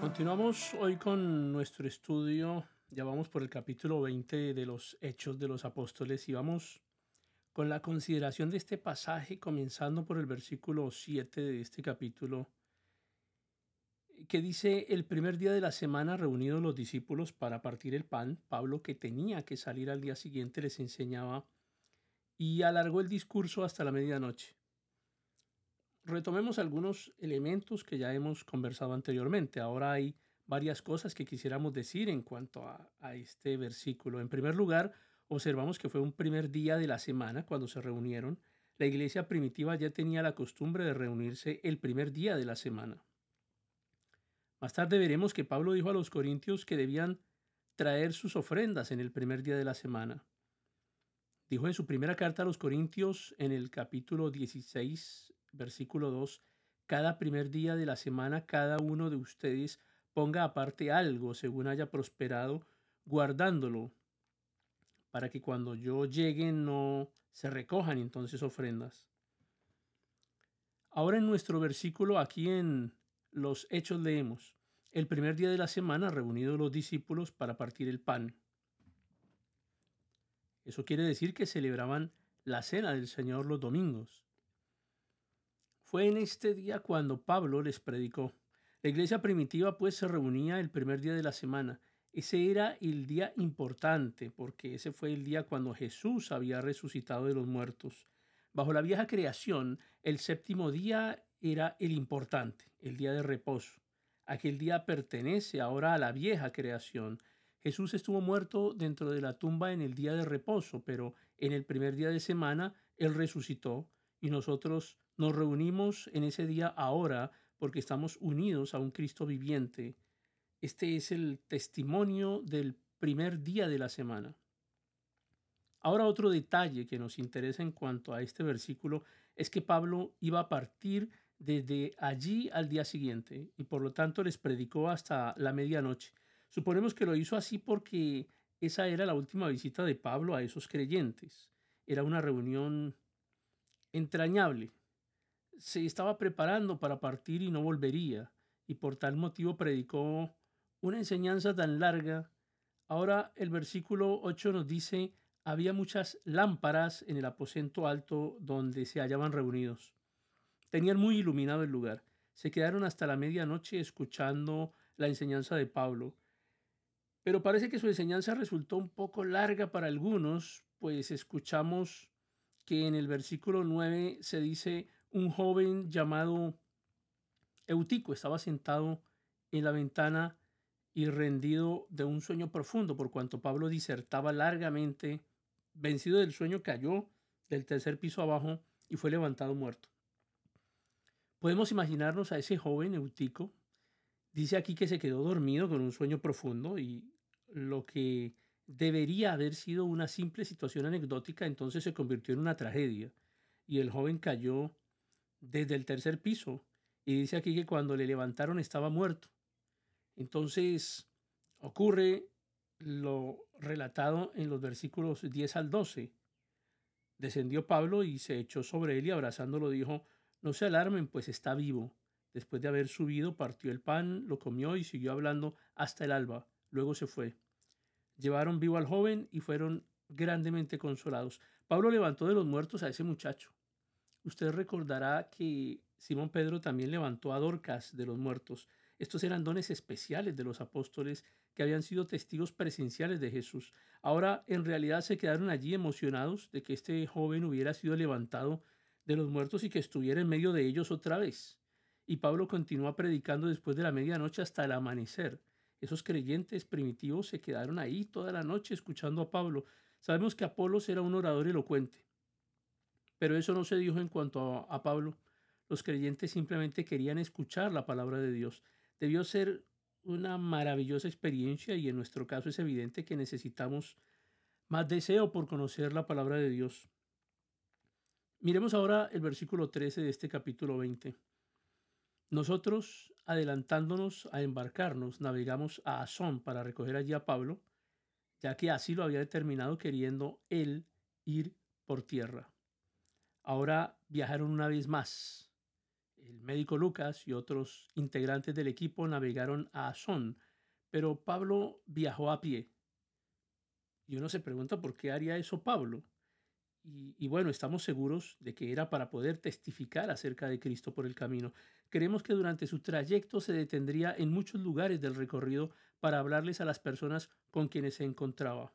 Continuamos hoy con nuestro estudio, ya vamos por el capítulo 20 de los Hechos de los Apóstoles y vamos con la consideración de este pasaje, comenzando por el versículo 7 de este capítulo, que dice, el primer día de la semana reunidos los discípulos para partir el pan, Pablo, que tenía que salir al día siguiente, les enseñaba y alargó el discurso hasta la medianoche. Retomemos algunos elementos que ya hemos conversado anteriormente. Ahora hay varias cosas que quisiéramos decir en cuanto a, este versículo. En primer lugar, observamos que fue un primer día de la semana cuando se reunieron. La iglesia primitiva ya tenía la costumbre de reunirse el primer día de la semana. Más tarde veremos que Pablo dijo a los corintios que debían traer sus ofrendas en el primer día de la semana. Dijo en su primera carta a los corintios en el capítulo 16, versículo 2, cada primer día de la semana cada uno de ustedes ponga aparte algo según haya prosperado, guardándolo, para que cuando yo llegue no se recojan entonces ofrendas. Ahora en nuestro versículo aquí en los hechos leemos, el primer día de la semana reunidos los discípulos para partir el pan. Eso quiere decir que celebraban la cena del Señor los domingos. Fue en este día cuando Pablo les predicó. La iglesia primitiva pues se reunía el primer día de la semana. Ese era el día importante porque ese fue el día cuando Jesús había resucitado de los muertos. Bajo la vieja creación, el séptimo día era el importante, el día de reposo. Aquel día pertenece ahora a la vieja creación. Jesús estuvo muerto dentro de la tumba en el día de reposo, pero en el primer día de semana Él resucitó y nosotros nos reunimos en ese día ahora porque estamos unidos a un Cristo viviente. Este es el testimonio del primer día de la semana. Ahora otro detalle que nos interesa en cuanto a este versículo es que Pablo iba a partir desde allí al día siguiente y por lo tanto les predicó hasta la medianoche. Suponemos que lo hizo así porque esa era la última visita de Pablo a esos creyentes. Era una reunión entrañable. Se estaba preparando para partir y no volvería, y por tal motivo predicó una enseñanza tan larga. Ahora el versículo 8 nos dice, había muchas lámparas en el aposento alto donde se hallaban reunidos. Tenían muy iluminado el lugar. Se quedaron hasta la medianoche escuchando la enseñanza de Pablo. Pero parece que su enseñanza resultó un poco larga para algunos, pues escuchamos que en el versículo 9 se dice un joven llamado Eutico estaba sentado en la ventana y rendido de un sueño profundo, por cuanto Pablo disertaba largamente, vencido del sueño cayó del tercer piso abajo y fue levantado muerto. Podemos imaginarnos a ese joven Eutico. Dice aquí que se quedó dormido con un sueño profundo y lo que debería haber sido una simple situación anecdótica entonces se convirtió en una tragedia y el joven cayó desde el tercer piso y dice aquí que cuando le levantaron estaba muerto. Entonces ocurre lo relatado en los versículos 10 al 12. Descendió Pablo y se echó sobre él y abrazándolo dijo, no se alarmen, pues está vivo. Después de haber subido, partió el pan, lo comió y siguió hablando hasta el alba. Luego se fue. Llevaron vivo al joven y fueron grandemente consolados. Pablo levantó de los muertos a ese muchacho. Usted recordará que Simón Pedro también levantó a Dorcas de los muertos. Estos eran dones especiales de los apóstoles que habían sido testigos presenciales de Jesús. Ahora en realidad se quedaron allí emocionados de que este joven hubiera sido levantado de los muertos y que estuviera en medio de ellos otra vez. Y Pablo continúa predicando después de la medianoche hasta el amanecer. Esos creyentes primitivos se quedaron ahí toda la noche escuchando a Pablo. Sabemos que Apolos era un orador elocuente, pero eso no se dijo en cuanto a, a Pablo. Los creyentes simplemente querían escuchar la palabra de Dios. Debió ser una maravillosa experiencia y en nuestro caso es evidente que necesitamos más deseo por conocer la palabra de Dios. Miremos ahora el versículo 13 de este capítulo 20. Nosotros, adelantándonos a embarcarnos, navegamos a Asón para recoger allí a Pablo, ya que así lo había determinado queriendo él ir por tierra. Ahora viajaron una vez más. El médico Lucas y otros integrantes del equipo navegaron a Asón, pero Pablo viajó a pie. Y uno se pregunta por qué haría eso Pablo. Y, bueno, estamos seguros de que era para poder testificar acerca de Cristo por el camino. Creemos que durante su trayecto se detendría en muchos lugares del recorrido para hablarles a las personas con quienes se encontraba.